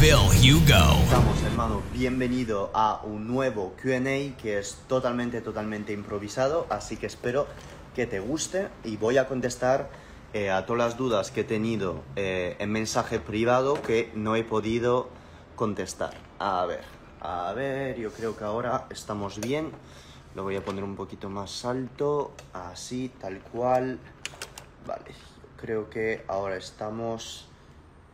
Phil Hugo. Estamos, hermano, bienvenido a un nuevo QA que es totalmente, totalmente improvisado, así que espero que te guste y voy a contestar eh, a todas las dudas que he tenido eh, en mensaje privado que no he podido contestar. A ver, a ver, yo creo que ahora estamos bien. Lo voy a poner un poquito más alto, así, tal cual. Vale, creo que ahora estamos...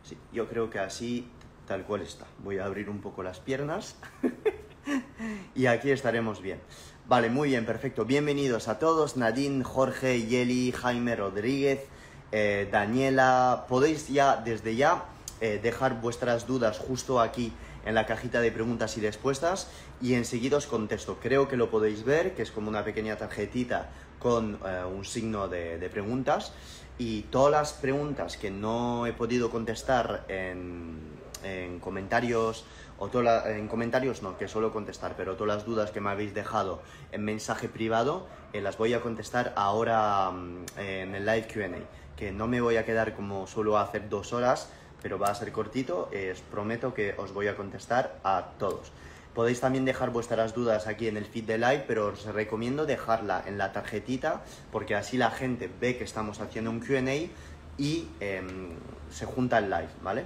Sí, yo creo que así tal cual está. Voy a abrir un poco las piernas y aquí estaremos bien. Vale, muy bien, perfecto. Bienvenidos a todos. Nadine, Jorge, Yeli, Jaime Rodríguez, eh, Daniela. Podéis ya, desde ya, eh, dejar vuestras dudas justo aquí en la cajita de preguntas y respuestas y enseguida os contesto. Creo que lo podéis ver, que es como una pequeña tarjetita con eh, un signo de, de preguntas y todas las preguntas que no he podido contestar en, en comentarios o toda en comentarios no, que suelo contestar, pero todas las dudas que me habéis dejado en mensaje privado eh, las voy a contestar ahora mm, en el live Q&A, que no me voy a quedar como suelo hacer dos horas, pero va a ser cortito, eh, os prometo que os voy a contestar a todos. Podéis también dejar vuestras dudas aquí en el feed de live, pero os recomiendo dejarla en la tarjetita, porque así la gente ve que estamos haciendo un Q&A y em, se junta el live, ¿vale?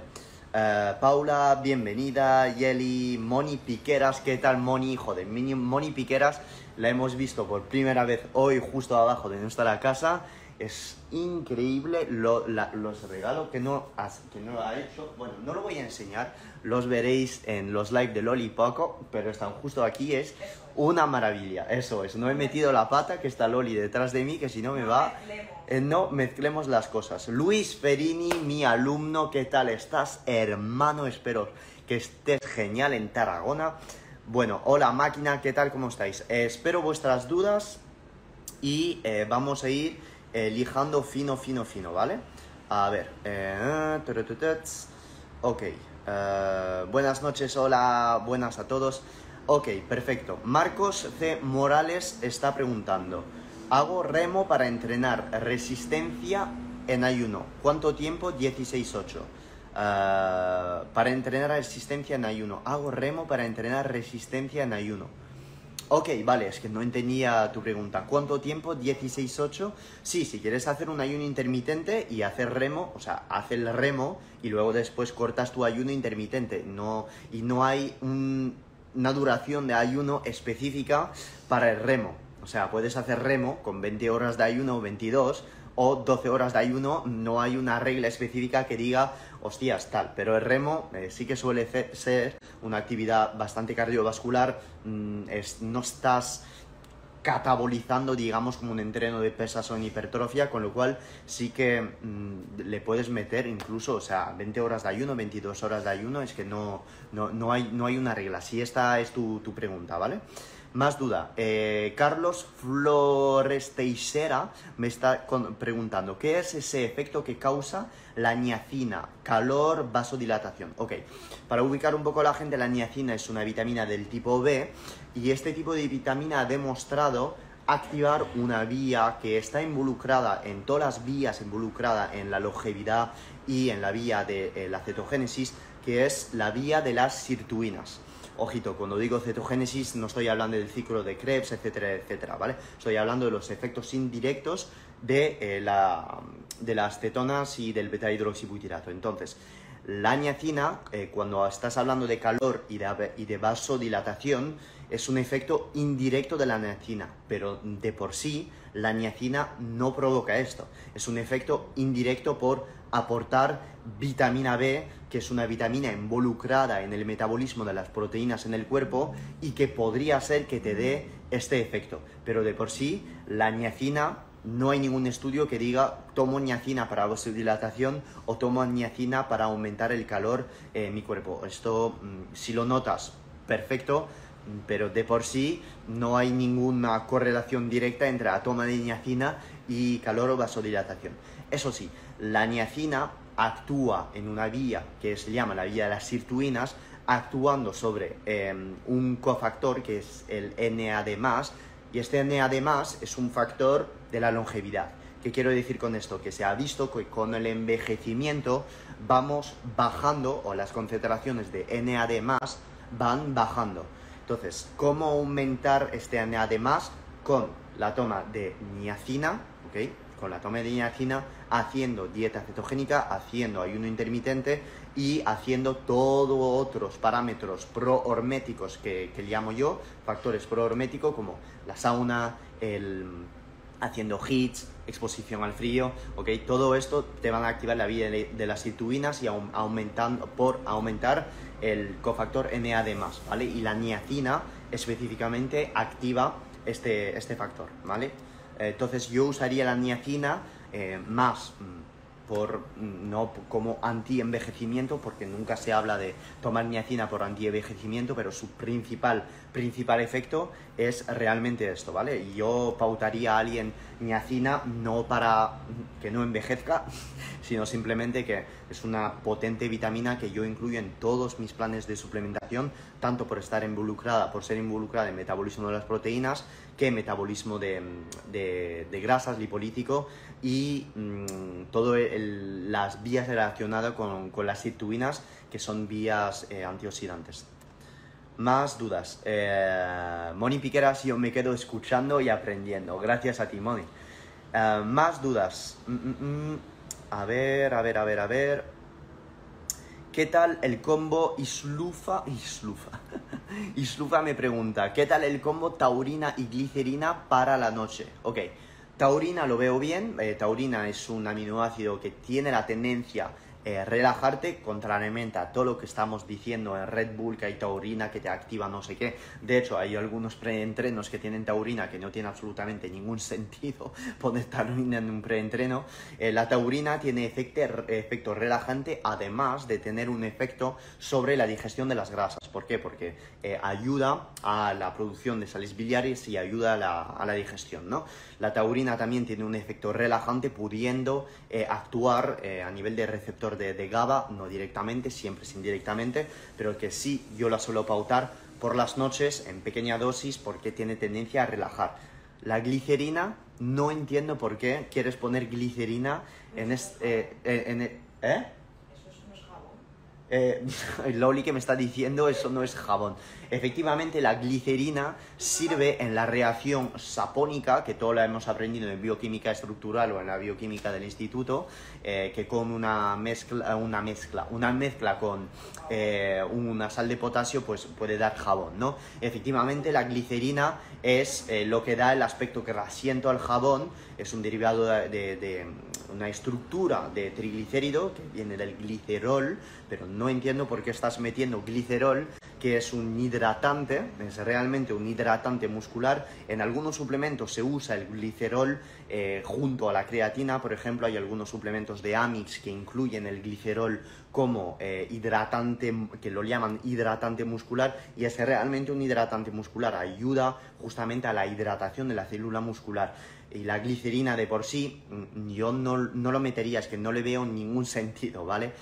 Eh, Paula, bienvenida. Yeli, Moni Piqueras, ¿qué tal Moni? Joder, Moni Piqueras la hemos visto por primera vez hoy justo abajo de nuestra casa. Es increíble lo- los regalos que no, has- que no ha hecho. Bueno, no lo voy a enseñar, los veréis en los live de Loli Poco, pero están justo aquí, es una maravilla. Eso es, no he metido la pata que está Loli detrás de mí, que si no me va... Eh, no mezclemos las cosas. Luis Ferini, mi alumno, ¿qué tal estás, hermano? Espero que estés genial en Tarragona. Bueno, hola máquina, ¿qué tal? ¿Cómo estáis? Eh, espero vuestras dudas y eh, vamos a ir lijando fino, fino, fino, ¿vale? A ver, ok, buenas noches, hola, buenas a todos. Ok, perfecto. Marcos C. Morales está preguntando, hago remo para entrenar resistencia en ayuno. ¿Cuánto tiempo? 16-8. Eh, para entrenar resistencia en ayuno. Hago remo para entrenar resistencia en ayuno. Ok, vale, es que no entendía tu pregunta. ¿Cuánto tiempo? 16-8. Sí, si quieres hacer un ayuno intermitente y hacer remo, o sea, haz el remo y luego después cortas tu ayuno intermitente. No, y no hay un- una duración de ayuno específica para el remo. O sea, puedes hacer remo con 20 horas de ayuno o 22 o 12 horas de ayuno, no hay una regla específica que diga, hostias, tal. Pero el remo eh, sí que suele ser una actividad bastante cardiovascular, mm, es- no estás catabolizando, digamos, como un entreno de pesas o en hipertrofia, con lo cual sí que mm, le puedes meter incluso, o sea, 20 horas de ayuno, 22 horas de ayuno, es que no, no, no hay, no hay una regla. Si esta es tu, tu pregunta, ¿vale? Más duda. Eh, Carlos Flores Teixeira me está preguntando, ¿qué es ese efecto que causa la niacina? Calor, vasodilatación. Ok, para ubicar un poco a la gente, la niacina es una vitamina del tipo B y este tipo de vitamina ha demostrado activar una vía que está involucrada en todas las vías involucradas en la longevidad y en la vía de eh, la cetogénesis, que es la vía de las sirtuinas. Ojito, cuando digo cetogénesis no estoy hablando del ciclo de Krebs, etcétera, etcétera, ¿vale? Estoy hablando de los efectos indirectos de, eh, la, de las cetonas y del beta-hidroxibutirato. Entonces, la niacina, eh, cuando estás hablando de calor y de, y de vasodilatación, es un efecto indirecto de la niacina, pero de por sí la niacina no provoca esto. Es un efecto indirecto por aportar vitamina B, que es una vitamina involucrada en el metabolismo de las proteínas en el cuerpo y que podría ser que te dé este efecto. Pero de por sí, la niacina no hay ningún estudio que diga tomo niacina para vasodilatación o tomo niacina para aumentar el calor en mi cuerpo. Esto, mm, si lo notas, perfecto, pero de por sí no hay ninguna correlación directa entre la toma de niacina y calor o vasodilatación. Eso sí, la niacina actúa en una vía que se llama la vía de las sirtuinas, actuando sobre em, un cofactor que es el NAD+, y este NAD+, es un factor de la longevidad. ¿Qué quiero decir con esto? Que se ha visto que con el envejecimiento vamos bajando, o las concentraciones de NAD+, van bajando. Entonces, ¿cómo aumentar este NAD+, con la toma de niacina, ¿ok? Con la toma de niacina, haciendo dieta cetogénica, haciendo ayuno intermitente y haciendo todos otros parámetros prohorméticos que, que llamo yo, factores prohorméticos como la sauna, el, haciendo hits, exposición al frío, ¿ok? Todo esto te van a activar la vía de, las situinas y aumentando, por aumentar el cofactor NAD+, ¿vale? Y la niacina específicamente activa este, este factor, ¿vale? Entonces yo usaría la niacina eh, más mm, por, no como anti-envejecimiento, porque nunca se habla de tomar niacina por anti-envejecimiento, pero su principal, principal efecto es realmente esto, ¿vale? Yo pautaría a alguien niacina no para que no envejezca, sino simplemente que es una potente vitamina que yo incluyo en todos mis planes de suplementación, tanto por estar involucrada, por ser involucrada en metabolismo de las proteínas, que metabolismo de, de, grasas, lipolítico y mm, todas las vías relacionadas con, las sirtuinas, que son vías eh, antioxidantes. Más dudas. Eh, Moni Piqueras, yo me quedo escuchando y aprendiendo. Gracias a ti, Moni. Eh, más dudas. Mm, mm, a ver, a ver, a ver, a ver. ¿Qué tal el combo Islufa? Islufa. Islufa me pregunta, ¿qué tal el combo taurina y glicerina para la noche? Ok, taurina lo veo bien. Eh, taurina es un aminoácido que tiene la tendencia eh, relajarte, contrariamente a todo lo que estamos diciendo en Red Bull, que hay taurina, que te activa no sé qué. De hecho, hay algunos preentrenos que tienen taurina que no tiene absolutamente ningún sentido poner taurina en un preentreno. Eh, la taurina tiene efecto, efecto relajante, además de tener un efecto sobre la digestión de las grasas. ¿Por qué? Porque eh, ayuda a la producción de sales biliares y ayuda a la, a la digestión, ¿no? La taurina también tiene un efecto relajante, pudiendo actuar a nivel de receptor de, GABA, no directamente, siempre es indirectamente, pero que sí yo la suelo pautar por las noches en pequeña dosis porque tiene tendencia a relajar. La glicerina, no entiendo por qué quieres poner glicerina en este... ¿Eh? ¿Eh? Eh, Loli que me está diciendo eso no es jabón. Efectivamente, la glicerina sirve en la reacción sapónica, que todo lo hemos aprendido en bioquímica estructural o en la bioquímica del instituto, eh, que con una mezcla, una mezcla, una mezcla con eh, una sal de potasio, pues puede dar jabón, ¿no? Efectivamente, la glicerina es eh, lo que da el aspecto que rasiento al jabón, es un derivado de, de una estructura de triglicérido que viene del glicerol, pero no entiendo por qué estás metiendo glicerol que es un hidratante, es realmente un hidratante muscular. En algunos suplementos se usa el glicerol eh, junto a la creatina, por ejemplo, hay algunos suplementos de Amix que incluyen el glicerol como eh, hidratante, que lo llaman hidratante muscular, y es realmente un hidratante muscular, ayuda justamente a la hidratación de la célula muscular. Y la glicerina de por sí, mm, yo no, no lo metería, es que no le veo ningún sentido, ¿vale?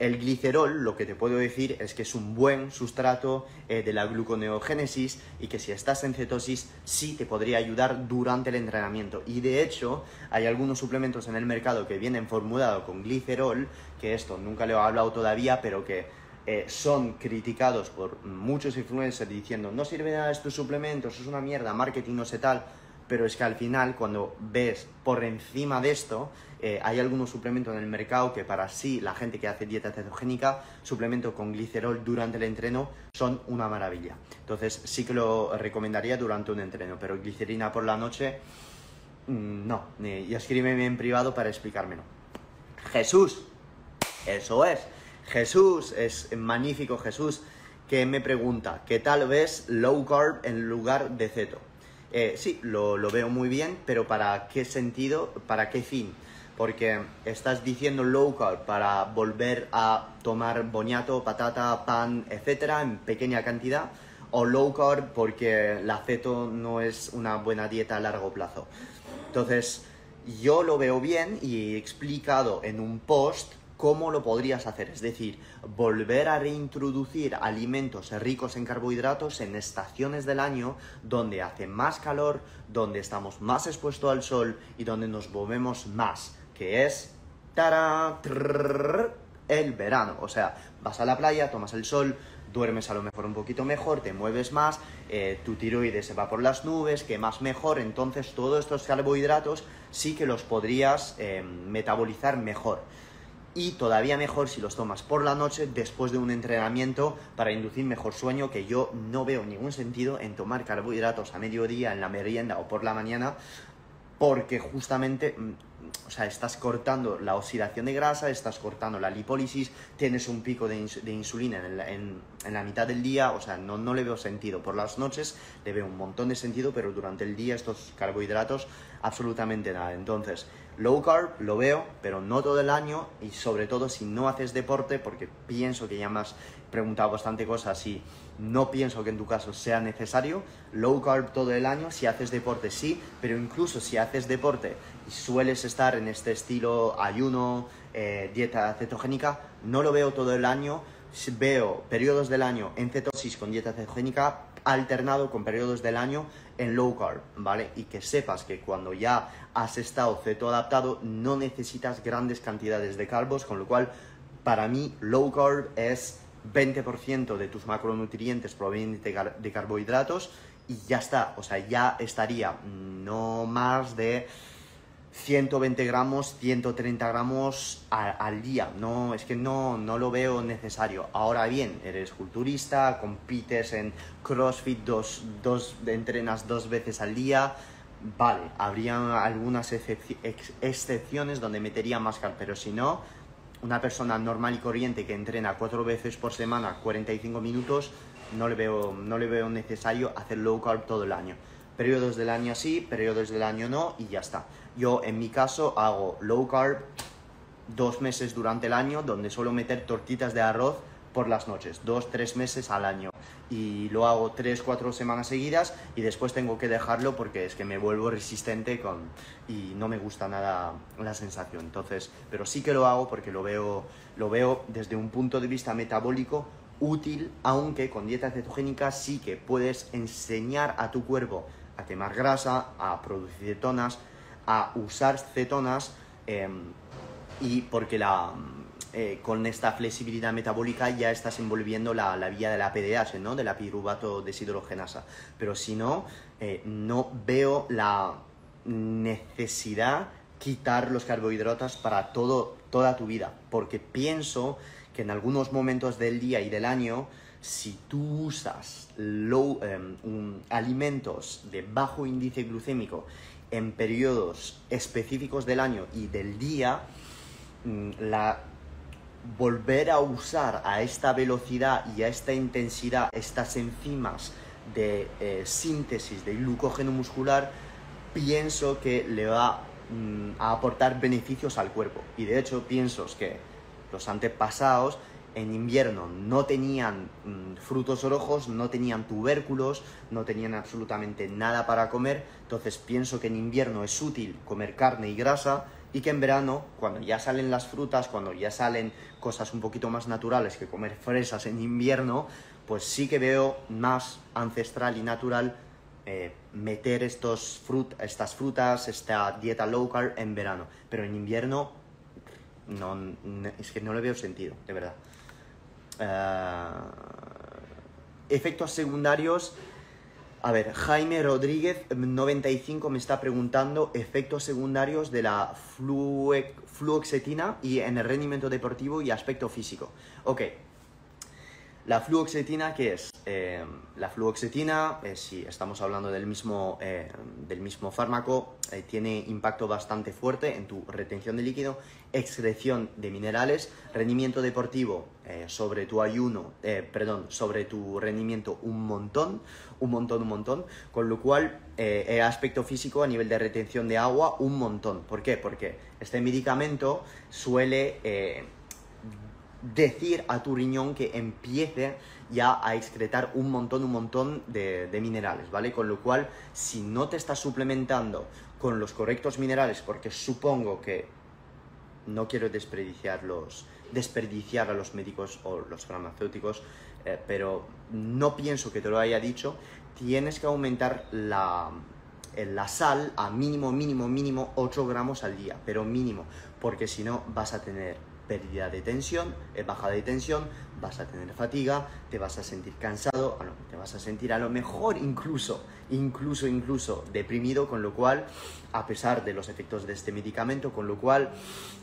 El glicerol, lo que te puedo decir es que es un buen sustrato eh, de la gluconeogénesis y que si estás en cetosis sí te podría ayudar durante el entrenamiento. Y de hecho hay algunos suplementos en el mercado que vienen formulados con glicerol, que esto nunca lo he hablado todavía, pero que eh, son criticados por muchos influencers diciendo no sirve nada estos suplementos, es una mierda, marketing no sé tal pero es que al final cuando ves por encima de esto, eh, hay algunos suplementos en el mercado que para sí, la gente que hace dieta cetogénica, suplementos con glicerol durante el entreno son una maravilla. Entonces sí que lo recomendaría durante un entreno, pero glicerina por la noche, mm, no. Y escríbeme en privado para explicármelo. Jesús, eso es. Jesús, es magnífico Jesús, que me pregunta, ¿qué tal ves low carb en lugar de ceto? Eh, sí, lo, lo veo muy bien, pero ¿para qué sentido? ¿Para qué fin? Porque estás diciendo low carb para volver a tomar boñato, patata, pan, etcétera, en pequeña cantidad, o low carb porque la ceto no es una buena dieta a largo plazo. Entonces, yo lo veo bien y he explicado en un post cómo lo podrías hacer. Es decir, volver a reintroducir alimentos ricos en carbohidratos en estaciones del año donde hace más calor, donde estamos más expuestos al sol y donde nos movemos más, que es el verano. O sea, vas a la playa, tomas el sol, duermes a lo mejor un poquito mejor, te mueves más, eh, tu tiroides se va por las nubes, quemas mejor, entonces todos estos carbohidratos sí que los podrías eh, metabolizar mejor y todavía mejor si los tomas por la noche después de un entrenamiento para inducir mejor sueño, que yo no veo ningún sentido en tomar carbohidratos a mediodía, en la merienda o por la mañana, porque justamente, mm, o sea, estás cortando la oxidación de grasa, estás cortando la lipólisis, tienes un pico de, insulina en la, mitad del día, o sea, no, no le veo sentido. Por las noches le veo un montón de sentido, pero durante el día estos carbohidratos absolutamente nada. Entonces, Low carb lo veo, pero no todo el año y sobre todo si no haces deporte, porque pienso que ya me has preguntado bastante cosas y no pienso que en tu caso sea necesario. Low carb todo el año, si haces deporte sí, pero incluso si haces deporte y sueles estar en este estilo ayuno, eh, dieta cetogénica, no lo veo todo el año. Veo periodos del año en cetosis con dieta cetogénica alternado con periodos del año en low carb, ¿vale? Y que sepas que cuando ya has estado ceto adaptado no necesitas grandes cantidades de carbos, con lo cual para mí low carb es 20% de tus macronutrientes provenientes de carbohidratos y ya está, o sea, ya estaría no más de 120 gramos, 130 gramos al día. No, es que no, no lo veo necesario. Ahora bien, eres culturista, compites en CrossFit, dos, dos, entrenas dos veces al día. Vale, habría algunas excepciones donde metería más car, pero si no, una persona normal y corriente que entrena cuatro veces por semana, 45 minutos, no le veo, no le veo necesario hacer low carb todo el año. Periodos del año sí, periodos del año no y ya está. Yo en mi caso hago low carb dos meses durante el año donde suelo meter tortitas de arroz por las noches, dos, tres meses al año. Y lo hago tres, cuatro semanas seguidas y después tengo que dejarlo porque es que me vuelvo resistente con, y no me gusta nada la sensación. Entonces, pero sí que lo hago porque lo veo, lo veo desde un punto de vista metabólico útil, aunque con dieta cetogénica sí que puedes enseñar a tu cuerpo a quemar grasa, a producir cetonas, a usar cetonas em, y porque la, eh, con esta flexibilidad metabólica ya estás envolviendo la, vía de la PDH, ¿no? de la piruvato deshidrogenasa. Pero si no, eh, no veo la necesidad quitar los carbohidratos para todo, toda tu vida, porque pienso que en algunos momentos del día y del año si tú usas em, alimentos de bajo índice glucémico en periodos específicos del año y del día, mm, volver a usar a esta velocidad y a esta intensidad estas enzimas de eh, síntesis de glucógeno muscular, pienso que le va mm, a aportar beneficios al cuerpo. Y de hecho pienso que los antepasados en invierno no tenían mm, frutos rojos, no tenían tubérculos, no tenían absolutamente nada para comer, entonces pienso que en invierno es útil comer carne y grasa y que en verano, cuando ya salen las frutas, cuando ya salen cosas un poquito más naturales que comer fresas en invierno, pues sí que veo más ancestral y natural eh, meter estos estas frutas, esta dieta low carb en verano, pero en invierno no, es que no le veo sentido, de verdad. Eh, efectos secundarios. A ver, Jaime Rodríguez 95 me está preguntando efectos secundarios de la fluoxetina y en el rendimiento deportivo y aspecto físico. Ok. La fluoxetina, ¿qué es? Eh, la fluoxetina, eh, si estamos hablando del mismo, eh, del mismo fármaco, tiene impacto bastante fuerte en tu retención de líquido, excreción de minerales, rendimiento deportivo sobre tu ayuno, perdón, sobre tu rendimiento un montón, un montón, un montón, con lo cual aspecto físico a nivel de retención de agua un montón. ¿Por qué? Porque este medicamento suele decir a tu riñón que empiece ya a excretar un montón, un montón de, minerales, ¿vale? Con lo cual, si no te estás suplementando con los correctos minerales, porque supongo que no quiero desperdiciarlos, desperdiciar a los médicos o los farmacéuticos, eh, pero no pienso que te lo haya dicho, tienes que aumentar la, la sal a mínimo, mínimo, mínimo 8 gramos al día, pero mínimo, porque si no vas a tener pérdida de tensión, eh, baja de tensión, vas a tener fatiga, te vas a sentir cansado, te vas a sentir a lo mejor incluso, incluso, incluso deprimido, con lo cual, a pesar de los efectos de este medicamento, con lo cual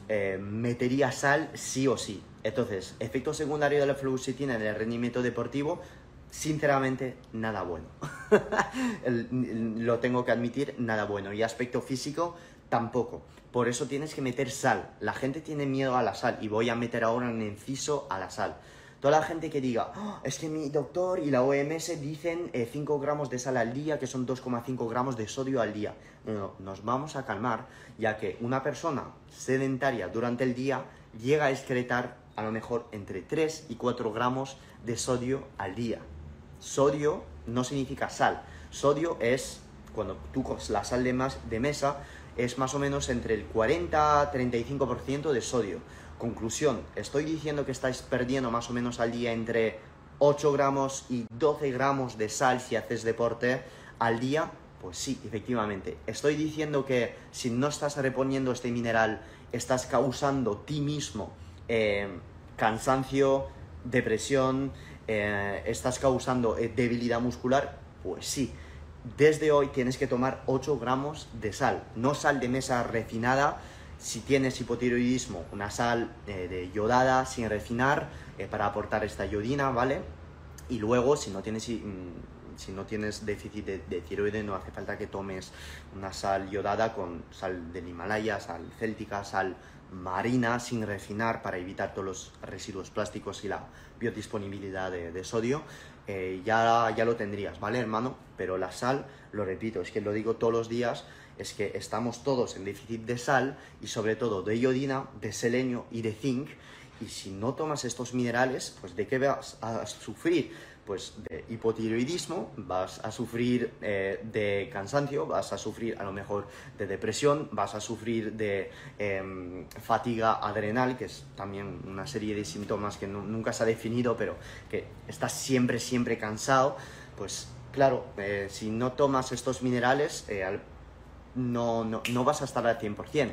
eh, metería sal sí o sí. Entonces, efecto secundario de la fluoxetina en el rendimiento deportivo, sinceramente, nada bueno. lo tengo que admitir, nada bueno. Y aspecto físico, tampoco. Por eso tienes que meter sal. La gente tiene miedo a la sal y voy a meter ahora un inciso a la sal. Toda la gente que diga, ah, es que mi doctor y la OMS dicen 5 eh, gramos de sal al día, que son 2,5 gramos de sodio al día. No, no, nos vamos a calmar, ya que una persona sedentaria durante el día llega a excretar a lo mejor entre 3 y 4 gramos de sodio al día. Sodio no significa sal. Sodio es cuando tú la sal de, de mesa, es más o menos entre el 40-35% de sodio. Conclusión, estoy diciendo que estáis perdiendo más o menos al día entre 8 gramos y 12 gramos de sal si haces deporte al día. Pues sí, efectivamente. Estoy diciendo que si no estás reponiendo este mineral, estás causando ti mismo eh, cansancio, depresión, eh, estás causando eh, debilidad muscular. Pues sí, desde hoy tienes que tomar 8 gramos de sal, no sal de mesa refinada. Si tienes hipotiroidismo, una sal eh, de yodada sin refinar eh, para aportar esta iodina, ¿vale? Y luego, si no tienes, mm, si no tienes déficit de, de, tiroide, no hace falta que tomes una sal yodada con sal del Himalaya, sal céltica, sal marina sin refinar para evitar todos los residuos plásticos y la biodisponibilidad de, sodio, eh, ya, ya lo tendrías, ¿vale, hermano? Pero la sal, lo repito, es que lo digo todos los días, es que estamos todos en déficit de sal y sobre todo de iodina, de selenio y de zinc. Y si no tomas estos minerales, pues ¿de qué vas a sufrir? Pues de hipotiroidismo, vas a sufrir eh, de cansancio, vas a sufrir a lo mejor de depresión, vas a sufrir de em, fatiga adrenal, que es también una serie de síntomas que nunca se ha definido, pero que estás siempre, siempre cansado, pues claro, eh, si no tomas estos minerales, eh, no, no, no vas a estar al 100%.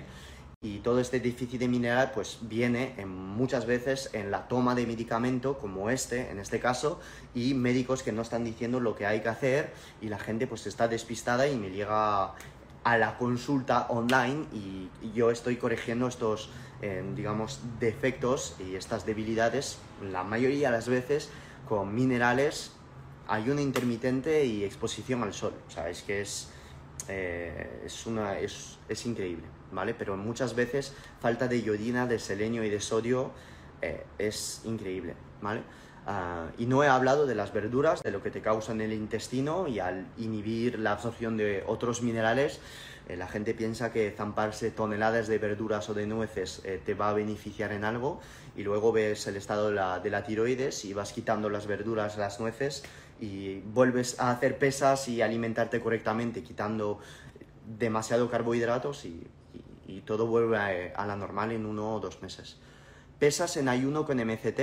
Y todo este déficit de mineral pues viene en, muchas veces en la toma de medicamento como este, en este caso, y médicos que no están diciendo lo que hay que hacer y la gente pues está despistada y me llega a la consulta online y, yo estoy corrigiendo estos, eh, digamos, defectos y estas debilidades la mayoría de las veces con minerales, ayuno intermitente y exposición al sol. O sea, es que es, eh, es, una, es, es increíble. ¿Vale? Pero muchas veces falta de iodina, de selenio y de sodio eh, es increíble, ¿vale? Ah, y no he hablado de las verduras, de lo que te causan el intestino y al inhibir la absorción de otros minerales, eh, la gente piensa que zamparse toneladas de verduras o de nueces eh, te va a beneficiar en algo y luego ves el estado de la, de la tiroides y vas quitando las verduras, las nueces y vuelves a hacer pesas y alimentarte correctamente, quitando demasiado carbohidratos y y todo vuelve a, la normal en uno o dos meses. ¿Pesas en ayuno con MCT?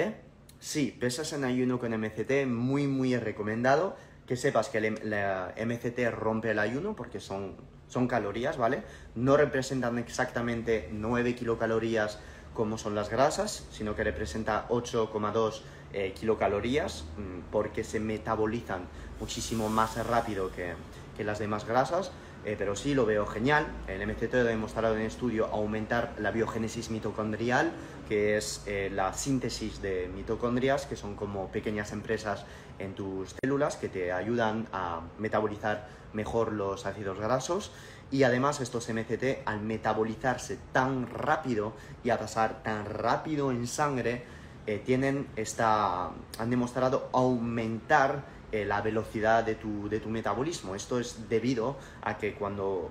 Sí, pesas en ayuno con MCT, muy, muy recomendado. Que sepas que el, MCT rompe el ayuno porque son, son calorías, ¿vale? No representan exactamente 9 kilocalorías como son las grasas, sino que representa 8,2 eh, kilocalorías mm, porque se metabolizan muchísimo más rápido que, que las demás grasas eh, pero sí lo veo genial. El MCT ha demostrado en estudio aumentar la biogénesis mitocondrial, que es eh, la síntesis de mitocondrias, que son como pequeñas empresas en tus células que te ayudan a metabolizar mejor los ácidos grasos. Y además estos MCT, al metabolizarse tan rápido y a pasar tan rápido en sangre, eh, tienen esta, han demostrado aumentar eh, la velocidad de tu, de tu metabolismo. Esto es debido a que cuando,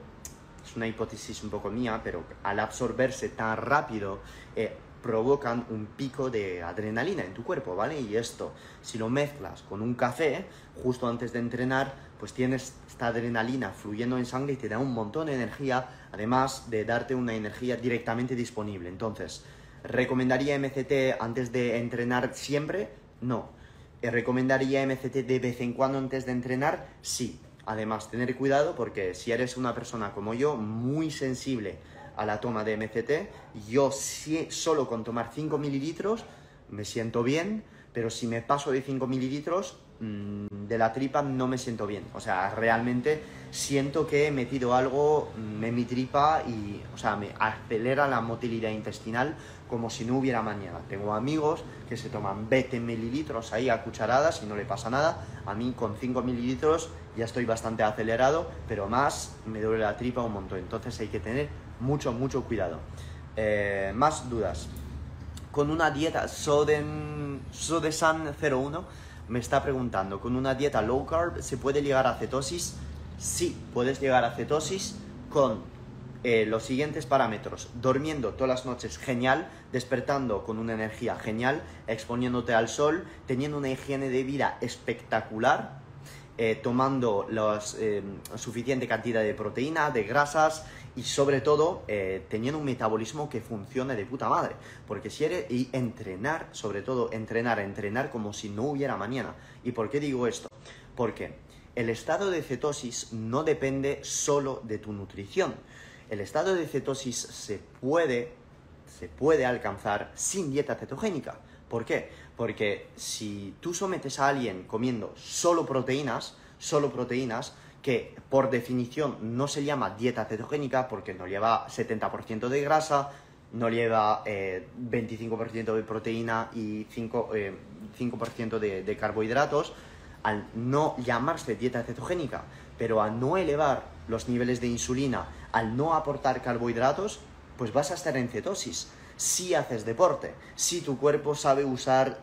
es una hipótesis un poco mía, pero al absorberse tan rápido, eh, provocan un pico de adrenalina en tu cuerpo, ¿vale? Y esto, si lo mezclas con un café, justo antes de entrenar, pues tienes esta adrenalina fluyendo en sangre y te da un montón de energía, además de darte una energía directamente disponible. Entonces, ¿recomendaría MCT antes de entrenar siempre? No. ¿Recomendaría MCT de vez en cuando antes de entrenar? Sí. Además, tener cuidado porque si eres una persona como yo, muy sensible a la toma de MCT. Yo solo con tomar 5 mililitros me siento bien, pero si me paso de 5 mililitros mm, de la tripa no me siento bien. O sea, realmente siento que he metido algo mm, en mi tripa y, o sea, me acelera la motilidad intestinal como si no hubiera mañana. Tengo amigos que se toman 20 mililitros ahí a cucharadas y no le pasa nada. A mí con 5 mililitros ya estoy bastante acelerado, pero más me duele la tripa un montón. Entonces hay que tener mucho, mucho cuidado. Eh, más dudas. Con una dieta Soden, Sodesan 01 me está preguntando, ¿con una dieta low carb se puede llegar a cetosis? Sí, puedes llegar a cetosis con eh, los siguientes parámetros. Durmiendo todas las noches genial, despertando con una energía genial, exponiéndote al sol, teniendo una higiene de vida espectacular, eh, tomando la suficiente cantidad de proteína, de grasas y sobre todo eh, teniendo un metabolismo que funcione de puta madre. Porque si eres, y entrenar, sobre todo entrenar, entrenar como si no hubiera mañana. ¿Y por qué digo esto? Porque el estado de cetosis no depende solo de tu nutrición. El estado de cetosis se puede, se puede alcanzar sin dieta cetogénica. ¿Por qué? Porque si tú sometes a alguien comiendo solo proteínas, solo proteínas, que por definición no se llama dieta cetogénica porque no lleva 70% de grasa, no lleva 25% eh, de proteína y 5%, eh, de, carbohidratos, al no llamarse dieta cetogénica, pero al no elevar los niveles de insulina, al no aportar carbohidratos, pues vas a estar en cetosis si haces deporte, si tu cuerpo sabe usar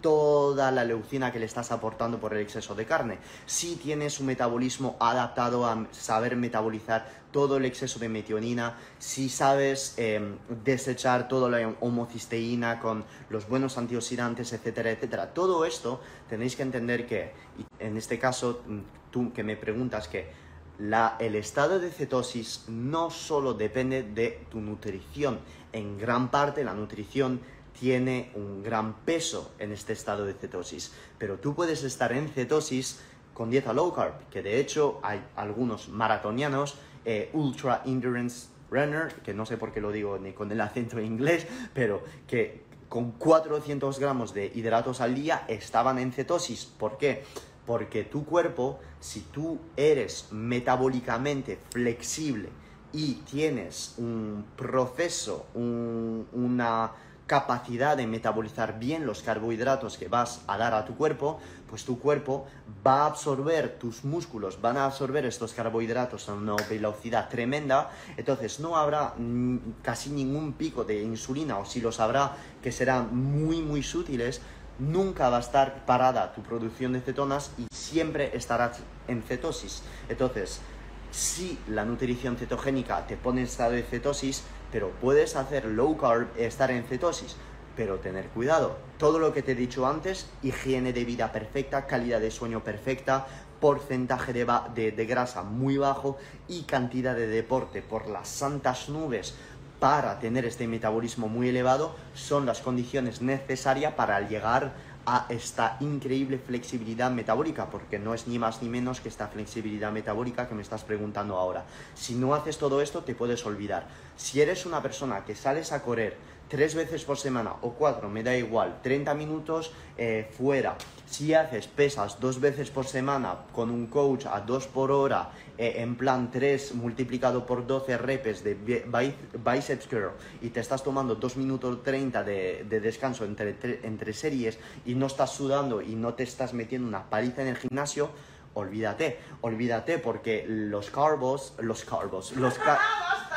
toda la leucina que le estás aportando por el exceso de carne, si tienes un metabolismo adaptado a saber metabolizar todo el exceso de metionina, si sabes em, desechar toda la homocisteína con los buenos antioxidantes, etcétera, etcétera. Todo esto tenéis que entender que, en este caso, tú que me preguntas que el estado de cetosis no solo depende de tu nutrición, en gran parte la nutrición tiene un gran peso en este estado de cetosis, pero tú puedes estar en cetosis con dieta low carb, que de hecho hay algunos maratonianos, eh, ultra endurance runner, que no sé por qué lo digo ni con el acento inglés, pero que con 400 gramos de hidratos al día estaban en cetosis. ¿Por qué? Porque tu cuerpo, si tú eres metabólicamente flexible y tienes un proceso, una capacidad de metabolizar bien los carbohidratos que vas a dar a tu cuerpo, pues tu cuerpo va a absorber, tus músculos van a absorber estos carbohidratos a una velocidad tremenda, entonces no habrá casi ningún pico de insulina o si los habrá que serán muy muy sutiles, nunca va a estar parada tu producción de cetonas y siempre estarás en cetosis. Entonces, si la nutrición cetogénica te pone en estado de cetosis, pero puedes hacer low carb, estar en cetosis, pero tener cuidado. Todo lo que te he dicho antes, higiene de vida perfecta, calidad de sueño perfecta, porcentaje de, de grasa muy bajo y cantidad de deporte por las santas nubes para tener este metabolismo muy elevado son las condiciones necesarias para llegar a esta increíble flexibilidad metabólica, porque no es ni más ni menos que esta flexibilidad metabólica que me estás preguntando ahora. Si no haces todo esto, te puedes olvidar. Si eres una persona que sales a correr tres veces por semana o cuatro, me da igual, 30 minutos eh, fuera, Si haces pesas dos veces por semana con un coach a dos por hora, eh, en plan 3 multiplicado por 12 repes de biceps curl y te estás tomando 2 minutos 30 de, de descanso entre, entre series y no estás sudando y no te estás metiendo una paliza en el gimnasio, olvídate, olvídate porque los carbos, los carbos, los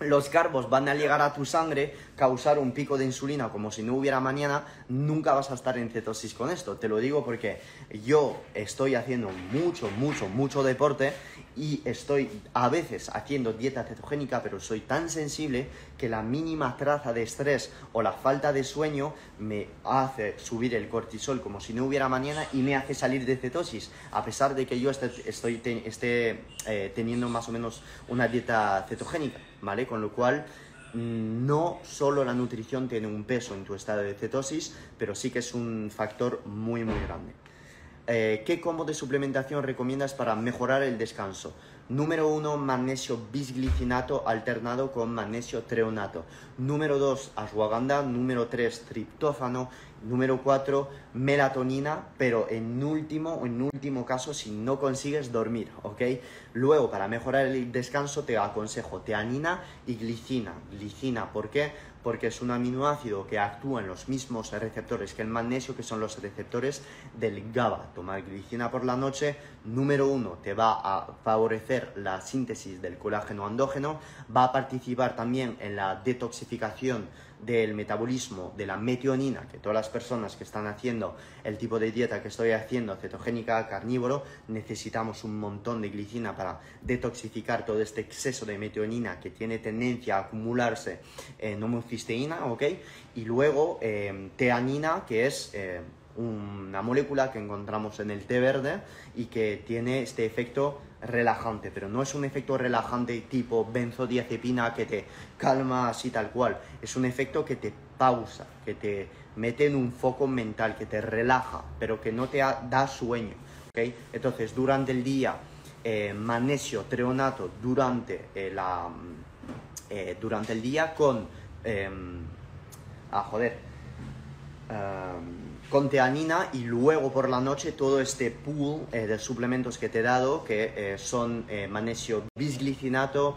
los carbos van a llegar a tu sangre, causar un pico de insulina como si no hubiera mañana, nunca vas a estar en cetosis con esto. Te lo digo porque yo estoy haciendo mucho, mucho, mucho deporte y estoy a veces haciendo dieta cetogénica, pero soy tan sensible que la mínima traza de estrés o la falta de sueño me hace subir el cortisol como si no hubiera mañana y me hace salir de cetosis, a pesar de que yo esté, estoy esté eh, teniendo más o menos una dieta cetogénica, Con lo cual mm, no solo la nutrición tiene un peso en tu estado de cetosis, pero sí que es un factor muy muy grande. Eh, ¿Qué combo de suplementación recomiendas para mejorar el descanso? Número 1, magnesio bisglicinato alternado con magnesio treonato. Número 2, ashwagandha. Número 3, triptófano. Número 4, melatonina, pero en último, en último caso, si no consigues dormir, ¿ok? Luego, para mejorar el descanso, te aconsejo teanina y glicina. Glicina, ¿por qué? Porque es un aminoácido que actúa en los mismos receptores que el magnesio, que son los receptores del GABA. Tomar glicina por la noche, número uno, te va a favorecer la síntesis del colágeno andógeno, va a participar también en la detoxificación del metabolismo de la metionina, que todas las personas que están haciendo el tipo de dieta que estoy haciendo, cetogénica, carnívoro, necesitamos un montón de glicina para detoxificar todo este exceso de metionina que tiene tendencia a acumularse en homocisteína, ¿ok? Y luego eh, teanina, que es... Eh, una molécula que encontramos en el té verde y que tiene este efecto relajante, pero no es un efecto relajante tipo benzodiazepina que te calma así tal cual, es un efecto que te pausa, que te mete en un foco mental, que te relaja, pero que no te da sueño. ¿okay? Entonces, durante el día, eh, treonato durante, eh, la, eh, durante el día con... Em, ah, joder. Em, con teanina y luego por la noche todo este pool eh, de suplementos que te he dado, que eh, son eh, magnesio bisglicinato,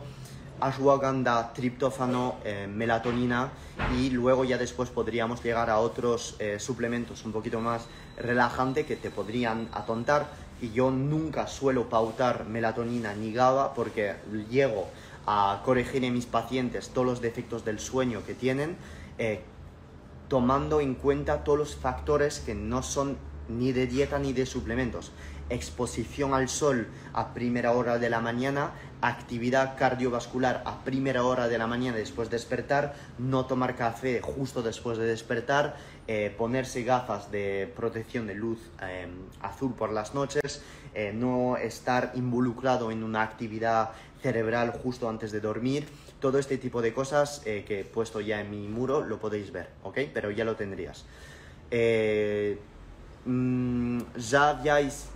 ashwagandha, triptófano, melatonina y luego ya después podríamos llegar a otros suplementos un poquito más relajantes que te podrían atontar. Y yo nunca suelo pautar melatonina ni GABA porque llego a corregir en mis pacientes todos los defectos del sueño que tienen tomando en cuenta todos los factores que no son ni de dieta ni de suplementos. Exposición al sol a primera hora de la mañana, actividad cardiovascular a primera hora de la mañana después de despertar, no tomar café justo después de despertar, eh, ponerse gafas de protección de luz em, azul por las noches, eh, no estar involucrado en una actividad cerebral justo antes de dormir todo este tipo de cosas eh, que he puesto ya en mi muro lo podéis ver, ¿ok? Pero ya lo tendrías. Eh, mm,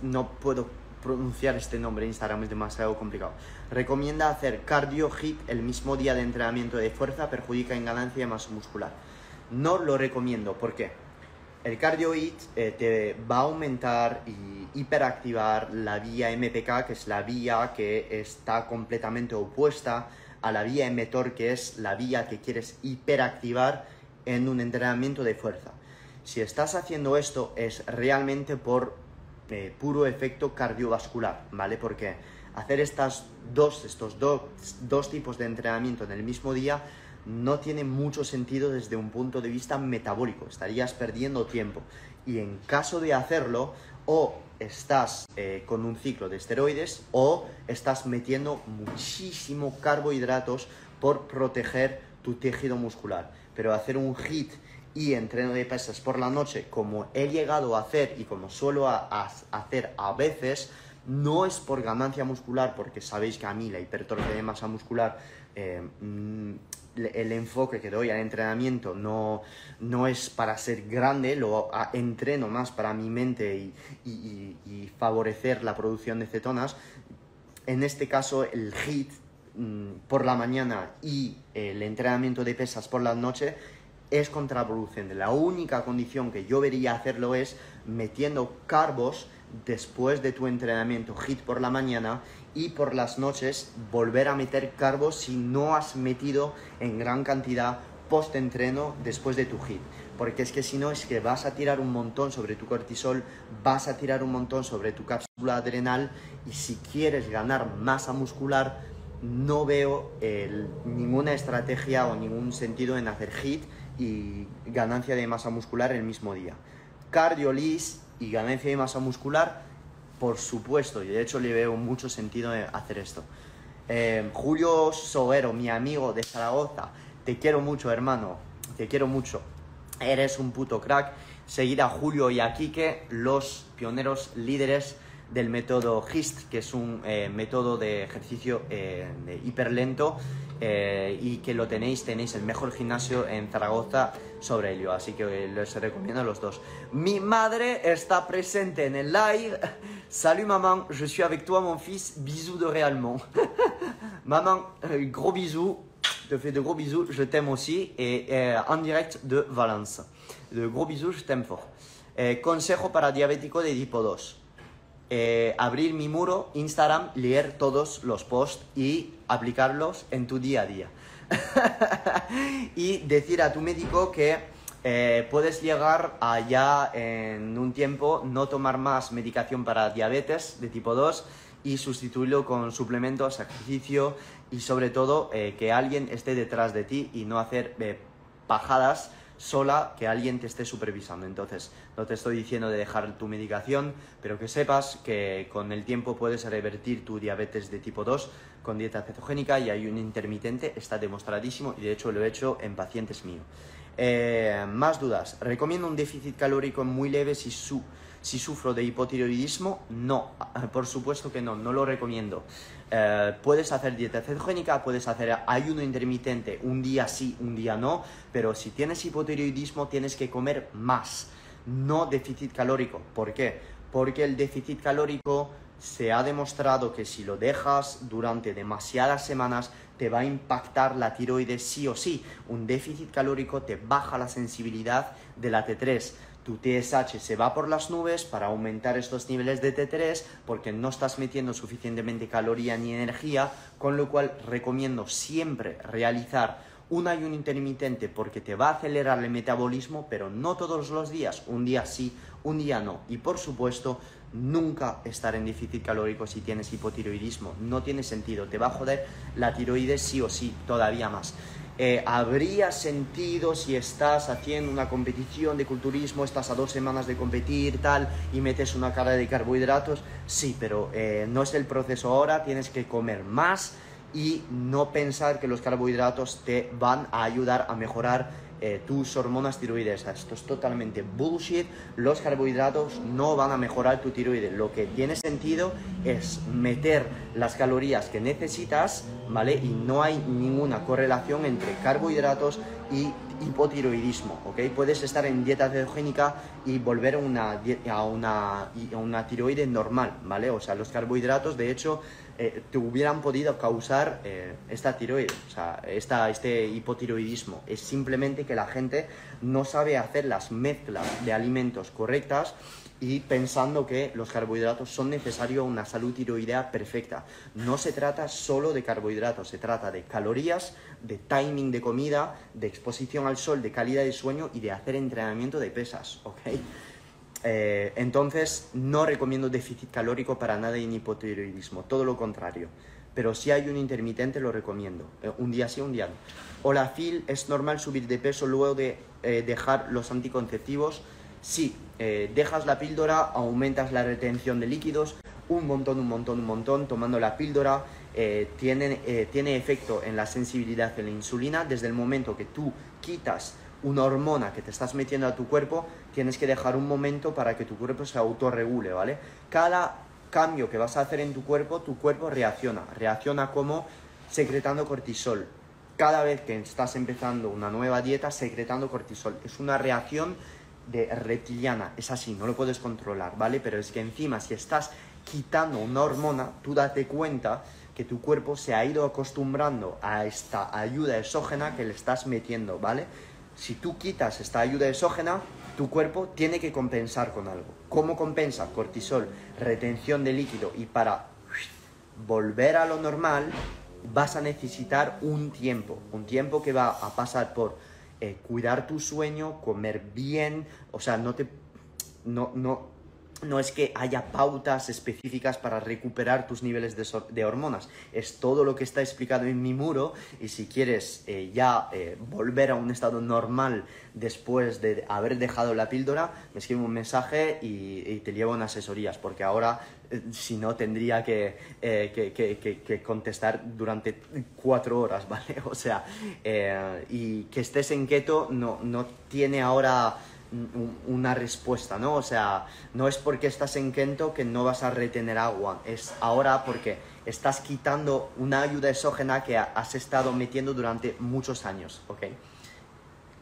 no puedo pronunciar este nombre Instagram, es demasiado complicado. Recomienda hacer cardio hit el mismo día de entrenamiento de fuerza, perjudica en ganancia de masa muscular. No lo recomiendo, ¿por qué? El cardio hit eh, te va a aumentar y hiperactivar la vía MPK, que es la vía que está completamente opuesta a la vía emetor, que es la vía que quieres hiperactivar en un entrenamiento de fuerza. Si estás haciendo esto es realmente por eh, puro efecto cardiovascular, ¿vale? Porque hacer estas dos, estos dos tipos de entrenamiento en el mismo día no tiene mucho sentido desde un punto de vista metabólico, estarías perdiendo tiempo. Y en caso de hacerlo, o estás eh, con un ciclo de esteroides o estás metiendo muchísimo carbohidratos por proteger tu tejido muscular. Pero hacer un hit y entreno de pesas por la noche, como he llegado a hacer y como suelo hacer a veces, no es por ganancia muscular, porque sabéis que a mí la hipertrofia de masa muscular eh, mm, el enfoque que doy al entrenamiento no, no es para ser grande, lo entreno más para mi mente y, favorecer la producción de cetonas. En este caso, el HIT mm, por la mañana y el entrenamiento de pesas por la noche es contraproducente. La única condición que yo vería hacerlo es metiendo carbos después de tu entrenamiento HIT por la mañana y por las noches volver a meter carbos si no has metido en gran cantidad post-entreno después de tu HIT. Porque es que si no es que vas a tirar un montón sobre tu cortisol, vas a tirar un montón sobre tu cápsula adrenal y si quieres ganar masa muscular, no veo ninguna estrategia o ningún sentido en hacer HIT y ganancia de masa muscular el mismo día. Cardio, y ganancia de masa muscular, por supuesto, y de hecho le veo mucho sentido en hacer esto. Eh, Julio Sobero, mi amigo de Zaragoza, te quiero mucho, hermano, te quiero mucho. Eres un puto crack. Seguir a Julio y a Kike, los pioneros líderes del método HIST, que es un eh, método de ejercicio eh, hiperlento eh, y que lo tenéis, tenéis el mejor gimnasio en Zaragoza sobre ello, así que les recomiendo a los dos. Mi madre está presente en el live. Salut maman, je suis avec toi mon fils, bisous de réellement. maman, euh, gros bisous, te fais de gros bisous, je t'aime aussi, et en direct de Valence. De gros bisous, je t'aime fort. Eh, consejo para diabético de tipo 2. Eh, abrir mi muro, Instagram, leer todos los posts y aplicarlos en tu día a día. y decir a tu médico que eh, puedes llegar allá en un tiempo no tomar más medicación para diabetes de tipo 2 y sustituirlo con suplementos, ejercicio y sobre todo eh, que alguien esté detrás de ti y no hacer pajadas sola que alguien te esté supervisando. Entonces, no te estoy diciendo de dejar tu medicación, pero que sepas que con el tiempo puedes revertir tu diabetes de tipo 2 con dieta cetogénica y hay un intermitente, está demostradísimo y de hecho lo he hecho en pacientes míos. Eh, más dudas. Recomiendo un déficit calórico muy leve si su si sufro de hipotiroidismo, no, por supuesto que no, no lo recomiendo. Eh, puedes hacer dieta cetogénica, puedes hacer ayuno intermitente, un día sí, un día no, pero si tienes hipotiroidismo tienes que comer más, no déficit calórico. ¿Por qué? Porque el déficit calórico se ha demostrado que si lo dejas durante demasiadas semanas te va a impactar la tiroides sí o sí. Un déficit calórico te baja la sensibilidad de la T3 tu TSH se va por las nubes para aumentar estos niveles de T3 porque no estás metiendo suficientemente caloría ni energía, con lo cual recomiendo siempre realizar un ayuno intermitente porque te va a acelerar el metabolismo, pero no todos los días, un día sí, un día no. Y por supuesto, nunca estar en déficit calórico si tienes hipotiroidismo, no tiene sentido, te va a joder la tiroides sí o sí, todavía más. Eh, ¿habría sentido si estás haciendo una competición de culturismo, estás a dos semanas de competir, tal, y metes una cara de carbohidratos? Sí, pero eh, no es el proceso ahora, tienes que comer más y no pensar que los carbohidratos te van a ayudar a mejorar eh, tus hormonas tiroides. Esto es totalmente bullshit. Los carbohidratos no van a mejorar tu tiroides. Lo que tiene sentido es meter las calorías que necesitas, ¿vale? Y no hay ninguna correlación entre carbohidratos y hipotiroidismo, ¿ok? Puedes estar en dieta cetogénica y volver a una, a una, a una tiroide normal, ¿vale? O sea, los carbohidratos, de hecho, eh, te hubieran podido causar eh, esta tiroide, o sea, esta, este hipotiroidismo. Es simplemente que la gente no sabe hacer las mezclas de alimentos correctas y pensando que los carbohidratos son necesarios a una salud tiroidea perfecta. No se trata solo de carbohidratos, se trata de calorías, de timing de comida, de exposición al sol, de calidad de sueño y de hacer entrenamiento de pesas, ¿ok? Eh, entonces, no recomiendo déficit calórico para nada en hipotiroidismo, todo lo contrario. Pero si hay un intermitente, lo recomiendo. Eh, un día sí, un día no. Hola Phil, ¿es normal subir de peso luego de eh, dejar los anticonceptivos? Sí, dejas la píldora, aumentas la retención de líquidos, un montón, un montón, un montón, tomando la píldora, tiene, tiene efecto en la sensibilidad de la insulina desde el momento que tú quitas una hormona que te estás metiendo a tu cuerpo, tienes que dejar un momento para que tu cuerpo se autorregule, ¿vale? Cada cambio que vas a hacer en tu cuerpo, tu cuerpo reacciona. Reacciona como secretando cortisol. Cada vez que estás empezando una nueva dieta, secretando cortisol. Es una reacción de reptiliana, es así, no lo puedes controlar, ¿vale? Pero es que encima si estás quitando una hormona, tú date cuenta que tu cuerpo se ha ido acostumbrando a esta ayuda exógena que le estás metiendo, ¿vale? Si tú quitas esta ayuda exógena, tu cuerpo tiene que compensar con algo. ¿Cómo compensa? Cortisol, retención de líquido y para volver a lo normal vas a necesitar un tiempo, un tiempo que va a pasar por eh, cuidar tu sueño, comer bien, o sea, no te... No, no, no es que haya pautas específicas para recuperar tus niveles de, hormonas, es todo lo que está explicado en mi muro y si quieres eh, ya eh, volver a un estado normal después de haber dejado la píldora, me escribe un mensaje y, te llevo en asesorías, porque ahora eh, si no tendría que, que, contestar durante cuatro horas, ¿vale? O sea, y que estés en keto no, no tiene ahora una respuesta, ¿no? O sea, no es porque estás en Kento que no vas a retener agua, es ahora porque estás quitando una ayuda exógena que has estado metiendo durante muchos años, ¿ok?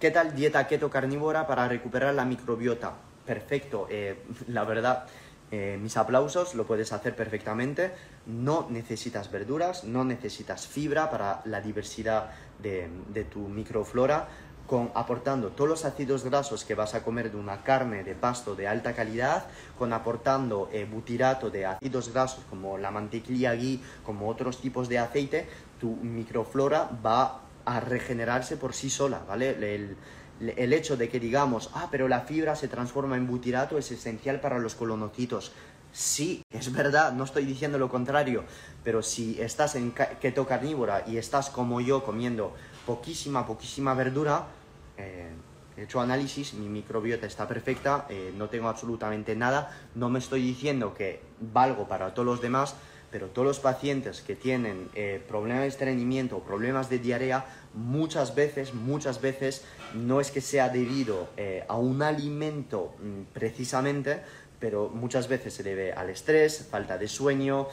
¿Qué tal dieta keto carnívora para recuperar la microbiota? Perfecto, eh, la verdad, eh, mis aplausos, lo puedes hacer perfectamente. No necesitas verduras, no necesitas fibra para la diversidad de, de tu microflora con, aportando todos los ácidos grasos que vas a comer de una carne de pasto de alta calidad, con aportando eh, butirato de ácidos grasos como la mantequilla ghee, como otros tipos de aceite, tu microflora va a regenerarse por sí sola, ¿vale? El, el hecho de que digamos, ah, pero la fibra se transforma en butirato es esencial para los colonocitos. Sí, es verdad, no estoy diciendo lo contrario, pero si estás en keto carnívora y estás como yo comiendo poquísima, poquísima verdura, eh, he hecho análisis, mi microbiota está perfecta, eh, no tengo absolutamente nada, no me estoy diciendo que valgo para todos los demás, pero todos los pacientes que tienen eh, problemas de estreñimiento problemas de diarrea, muchas veces, muchas veces, no es que sea debido a un alimento mm, precisamente, pero muchas veces se debe al estrés, falta de sueño,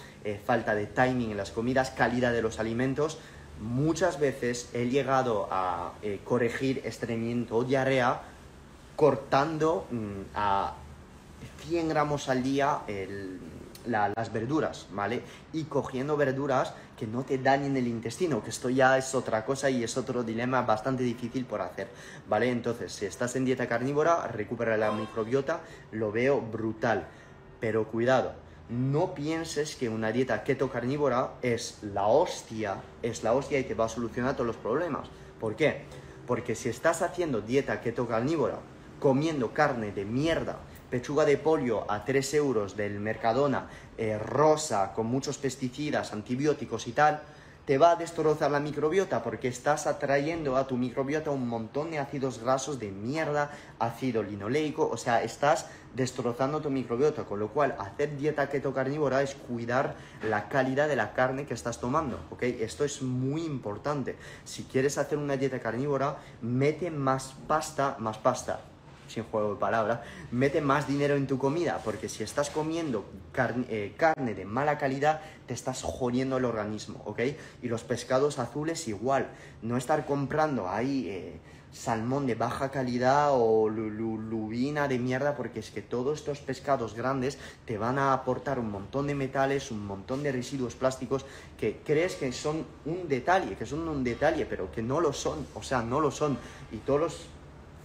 falta de timing en las comidas, calidad de los alimentos, muchas veces he llegado a eh, corregir estreñimiento o diarrea cortando mm, a 100 gramos al día las verduras, ¿vale? Y cogiendo verduras que no te dañen el intestino, que esto ya es otra cosa y es otro dilema bastante difícil por hacer, ¿vale? Entonces, si estás en dieta carnívora, recupera la microbiota, lo veo brutal, pero cuidado, no pienses que una dieta keto carnívora es la hostia, es la hostia y te va a solucionar todos los problemas. ¿Por qué? Porque si estás haciendo dieta keto carnívora, comiendo carne de mierda, pechuga de pollo a 3 euros del Mercadona, eh, rosa, con muchos pesticidas, antibióticos y tal, te va a destrozar la microbiota porque estás atrayendo a tu microbiota un montón de ácidos grasos de mierda, ácido linoleico, o sea, estás destrozando tu microbiota, con lo cual hacer dieta keto carnívora es cuidar la calidad de la carne que estás tomando, ¿ok? Esto es muy importante. Si quieres hacer una dieta carnívora, mete más pasta, más pasta, sin juego de palabras, mete más dinero en tu comida, porque si estás comiendo eh, carne, de mala calidad, te estás jodiendo el organismo, ¿ok? Y los pescados azules igual, no estar comprando ahí eh, salmón de baja calidad o lubina de mierda, porque es que todos estos pescados grandes te van a aportar un montón de metales, un montón de residuos plásticos que crees que son un detalle, que son un detalle, pero que no lo son, o sea, no lo son. Y todos los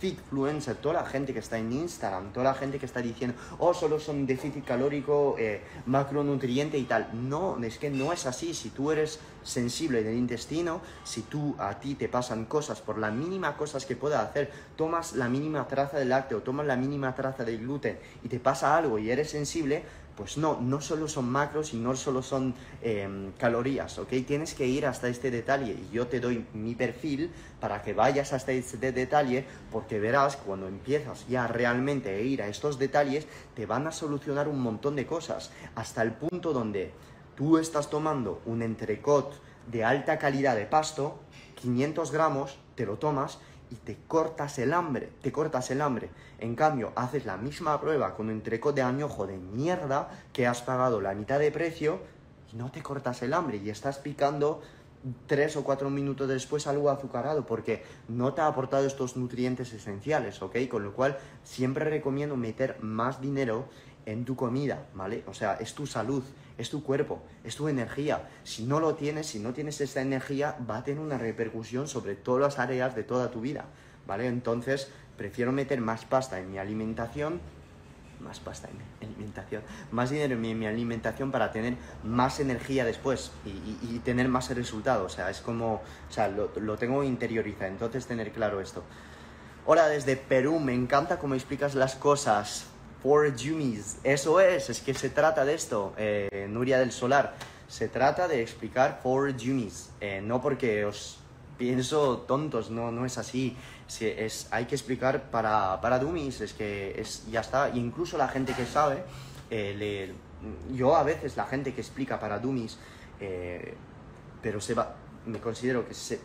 influencer, toda la gente que está en Instagram, toda la gente que está diciendo, oh, solo son déficit calórico, eh, macronutriente y tal. No, es que no es así. Si tú eres sensible del intestino, si tú a ti te pasan cosas por la mínima cosas que pueda hacer, tomas la mínima traza de lácteo, tomas la mínima traza de gluten y te pasa algo y eres sensible, pues no, no solo son macros y no solo son em, calorías, ¿ok? Tienes que ir hasta este detalle y yo te doy mi perfil para que vayas hasta este detalle porque verás cuando empiezas ya realmente a ir a estos detalles te van a solucionar un montón de cosas hasta el punto donde tú estás tomando un entrecot de alta calidad de pasto, 500 gramos, te lo tomas y te cortas el hambre, te cortas el hambre. En cambio, haces la misma prueba con un entrecot de añojo de mierda que has pagado la mitad de precio y no te cortas el hambre y estás picando tres o cuatro minutos después algo azucarado porque no te ha aportado estos nutrientes esenciales, ¿ok? Con lo cual siempre recomiendo meter más dinero en tu comida, ¿vale? O sea, es tu salud, es tu cuerpo, es tu energía. Si no lo tienes, si no tienes esa energía, va a tener una repercusión sobre todas las áreas de toda tu vida, ¿vale? Entonces, prefiero meter más pasta en mi alimentación, más pasta en mi alimentación, más dinero en mi, alimentación para tener más energía después y, tener más resultado. O sea, es como, o sea, lo, lo tengo interiorizado, entonces tener claro esto. Hola desde Perú, me encanta cómo explicas las cosas. For Jumis, eso es, es que se trata de esto, eh, Nuria del Solar. Se trata de explicar for Jumis, eh, no porque os pienso tontos, no, no es así. Es, hay que explicar para, para dummies, es que es, ya está. Y incluso la gente que sabe, eh, yo a veces la gente que explica para dummies, pero se va, me considero que se,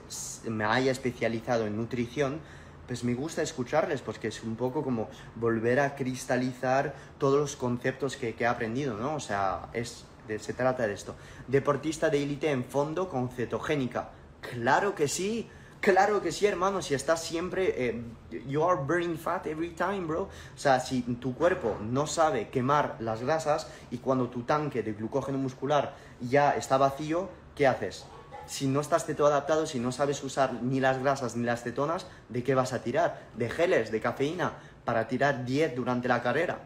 me haya especializado en nutrición, pues me gusta escucharles porque es un poco como volver a cristalizar todos los conceptos que, he aprendido, ¿no? O sea, es, se trata de esto. Deportista de élite en fondo con cetogénica. Claro que sí. Claro que sí, hermano, si estás siempre, eh, you are burning fat every time, bro. O sea, si tu cuerpo no sabe quemar las grasas y cuando tu tanque de glucógeno muscular ya está vacío, ¿qué haces? si no estás ceto adaptado, si no sabes usar ni las grasas ni las cetonas, ¿de qué vas a tirar? ¿De geles, de cafeína? Para tirar 10 durante la carrera.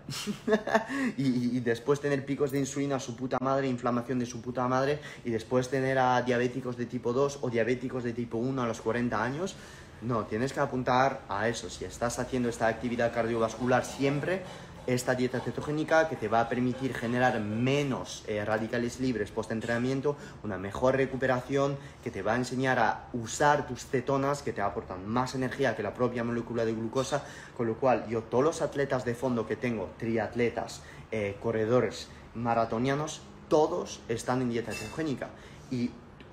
y, después tener picos de insulina a su puta madre, inflamación de su puta madre, y después tener a diabéticos de tipo 2 o diabéticos de tipo 1 a los 40 años. No, tienes que apuntar a eso. Si estás haciendo esta actividad cardiovascular siempre, esta dieta cetogénica que te va a permitir generar menos eh, radicales libres post-entrenamiento, una mejor recuperación, que te va a enseñar a usar tus cetonas que te aportan más energía que la propia molécula de glucosa, con lo cual yo todos los atletas de fondo que tengo, triatletas, eh, corredores, maratonianos, todos están en dieta cetogénica. Y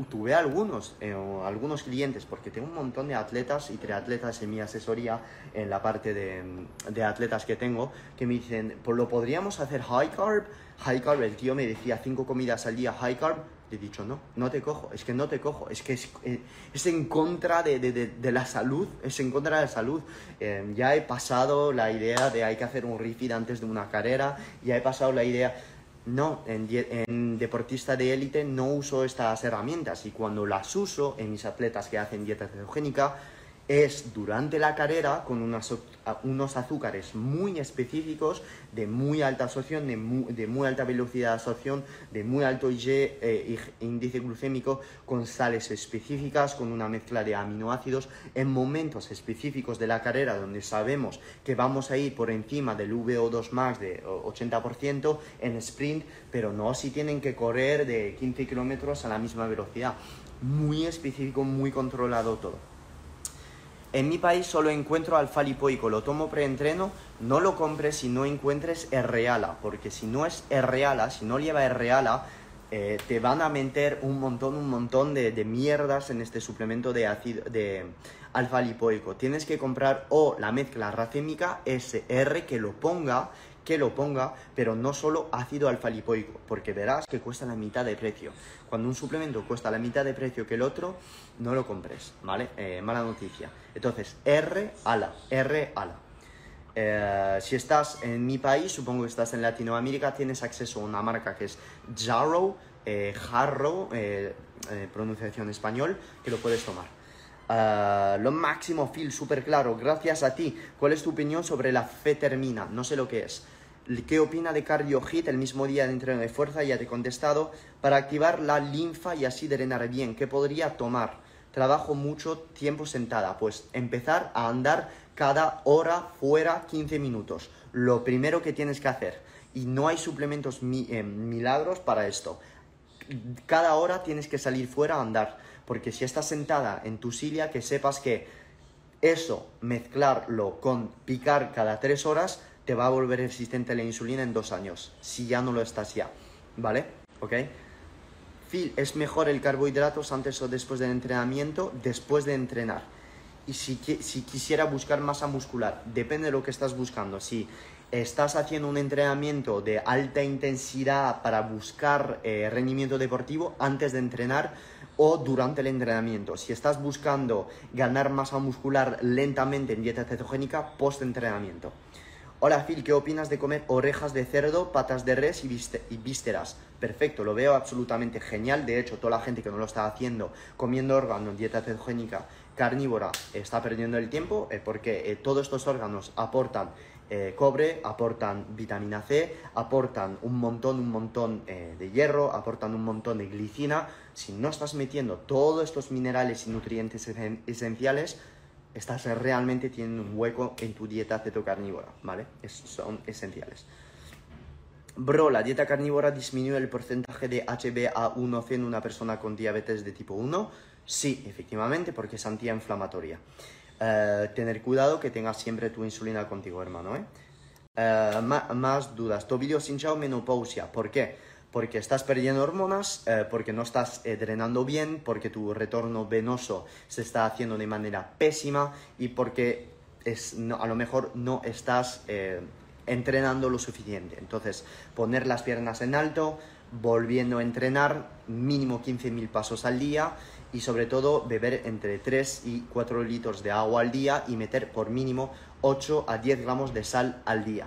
tuve algunos, eh, algunos clientes, porque tengo un montón de atletas y triatletas en mi asesoría, en la parte de, de, atletas que tengo, que me dicen, pues lo podríamos hacer high carb. High carb, el tío me decía cinco comidas al día high carb. Le he dicho, no, no te cojo, es que no te cojo, es que es, eh, en contra de, de, de, la salud, es en contra de la salud. Eh, ya he pasado la idea de hay que hacer un refit antes de una carrera, ya he pasado la idea no, en, deportista de élite no uso estas herramientas y cuando las uso en mis atletas que hacen dieta cetogénica es durante la carrera con unos azúcares muy específicos, de muy alta absorción, de muy, alta velocidad de absorción, de muy alto eh, índice glucémico, con sales específicas, con una mezcla de aminoácidos, en momentos específicos de la carrera donde sabemos que vamos a ir por encima del VO2 max de 80% en sprint, pero no si tienen que correr de 15 kilómetros a la misma velocidad. Muy específico, muy controlado todo. En mi país solo encuentro alfa lipoico, lo tomo preentreno, no lo compres si no encuentres R-ala, porque si no es R-ala, si no lleva R-ala, eh, te van a meter un montón, un montón de, mierdas en este suplemento de, ácido, de alfa lipoico. Tienes que comprar o la mezcla racémica SR que lo ponga que lo ponga, pero no solo ácido alfa-lipoico, porque verás que cuesta la mitad de precio. Cuando un suplemento cuesta la mitad de precio que el otro, no lo compres, ¿vale? Eh, mala noticia. Entonces, R ala, R ala. Eh, si estás en mi país, supongo que estás en Latinoamérica, tienes acceso a una marca que es Jarrow, eh, eh, pronunciación español, que lo puedes tomar. lo máximo, Phil, súper claro. Gracias a ti. ¿Cuál es tu opinión sobre la fetermina? No sé lo que es. ¿Qué opina de Cardio Hit el mismo día de entreno de fuerza? Ya te he contestado. Para activar la linfa y así drenar bien, ¿qué podría tomar? Trabajo mucho tiempo sentada. Pues empezar a andar cada hora fuera 15 minutos. Lo primero que tienes que hacer. Y no hay suplementos eh, milagros para esto. Cada hora tienes que salir fuera a andar. Porque si estás sentada en tu silla, que sepas que eso, mezclarlo con picar cada 3 horas, te va a volver resistente a la insulina en dos años, si ya no lo estás ya, ¿vale? ¿Ok? Phil, ¿es mejor el carbohidratos antes o después del entrenamiento? Después de entrenar. Y si, si quisiera buscar masa muscular, depende de lo que estás buscando. Si estás haciendo un entrenamiento de alta intensidad para buscar eh, rendimiento deportivo antes de entrenar o durante el entrenamiento. Si estás buscando ganar masa muscular lentamente en dieta cetogénica, post entrenamiento. Hola Phil, ¿qué opinas de comer orejas de cerdo, patas de res y, vísceras? Perfecto, lo veo absolutamente genial. De hecho, toda la gente que no lo está haciendo, comiendo órganos, dieta cetogénica, carnívora, está perdiendo el tiempo eh, porque eh, todos estos órganos aportan eh, cobre, aportan vitamina C, aportan un montón, un montón de hierro, aportan un montón de glicina. Si no estás metiendo todos estos minerales y nutrientes esenciales, estás realmente teniendo un hueco en tu dieta cetocarnívora, ¿vale? son esenciales. Bro, ¿la dieta carnívora disminuye el porcentaje de HbA1c en una persona con diabetes de tipo 1? Sí, efectivamente, porque es antiinflamatoria. Eh, tener cuidado que tengas siempre tu insulina contigo, hermano, ¿eh? eh más, dudas. Tobillo hinchado, menopausia. ¿Por qué? Porque estás perdiendo hormonas, eh, porque no estás eh, drenando bien, porque tu retorno venoso se está haciendo de manera pésima y porque es, a lo mejor no estás eh, entrenando lo suficiente. Entonces, poner las piernas en alto, volviendo a entrenar mínimo 15.000 pasos al día y sobre todo beber entre 3 y 4 litros de agua al día y meter por mínimo 8 a 10 gramos de sal al día.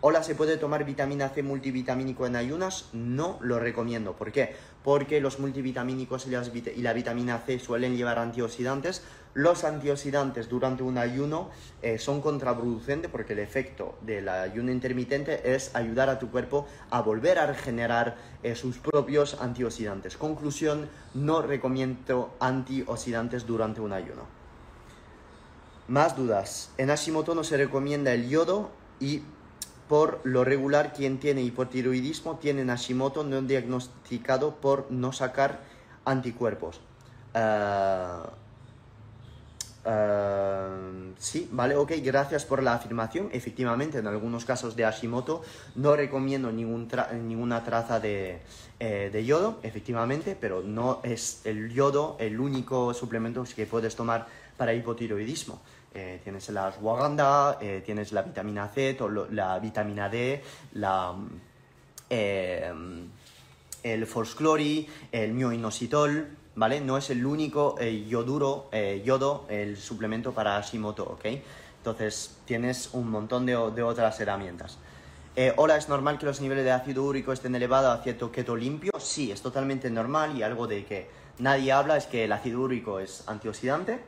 Hola, ¿se puede tomar vitamina C multivitamínico en ayunas? No lo recomiendo. ¿Por qué? Porque los multivitamínicos y, la vitamina C suelen llevar antioxidantes. Los antioxidantes durante un ayuno eh, son contraproducentes porque el efecto del ayuno intermitente es ayudar a tu cuerpo a volver a regenerar eh, sus propios antioxidantes. Conclusión, no recomiendo antioxidantes durante un ayuno. Más dudas. En Hashimoto no se recomienda el yodo y por lo regular, quien tiene hipotiroidismo tiene Hashimoto no diagnosticado por no sacar anticuerpos. Ah, ah, sí, vale, ok, gracias por la afirmación. Efectivamente, en algunos casos de Hashimoto no recomiendo ninguna traza eh, de, yodo, efectivamente, pero no es el yodo el único suplemento que puedes tomar para hipotiroidismo. Eh, tienes la ashwagandha, eh, tienes la vitamina C, la vitamina D, la, eh, el forsclori, el mioinositol, ¿vale? No es el único yoduro, yodo, el suplemento para Hashimoto, ¿ok? Entonces tienes un montón de, de otras herramientas. hola, ¿es normal que los niveles de ácido úrico estén elevados hacia keto limpio? Sí, es totalmente normal y algo de que nadie habla es que el ácido úrico es antioxidante,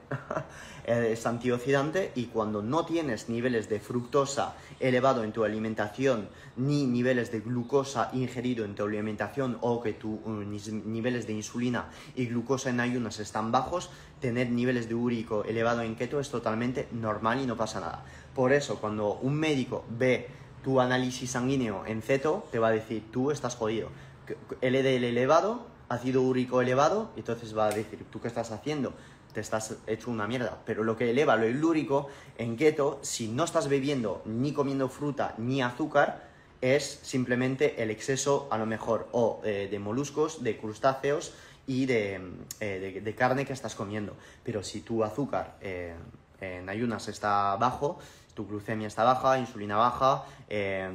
es antioxidante y cuando no tienes niveles de fructosa elevado en tu alimentación ni niveles de glucosa ingerido en tu alimentación o que tus uh, niveles de insulina y glucosa en ayunas están bajos, tener niveles de úrico elevado en keto es totalmente normal y no pasa nada. Por eso cuando un médico ve tu análisis sanguíneo en ceto, te va a decir, tú estás jodido. LDL elevado, ácido úrico elevado, entonces va a decir, ¿tú qué estás haciendo? Te estás hecho una mierda. Pero lo que eleva lo ilúrico en keto, si no estás bebiendo ni comiendo fruta ni azúcar, es simplemente el exceso, a lo mejor, o eh, de moluscos, de crustáceos y de, eh, carne que estás comiendo. Pero si tu azúcar eh, en ayunas está bajo, tu glucemia está baja, insulina baja,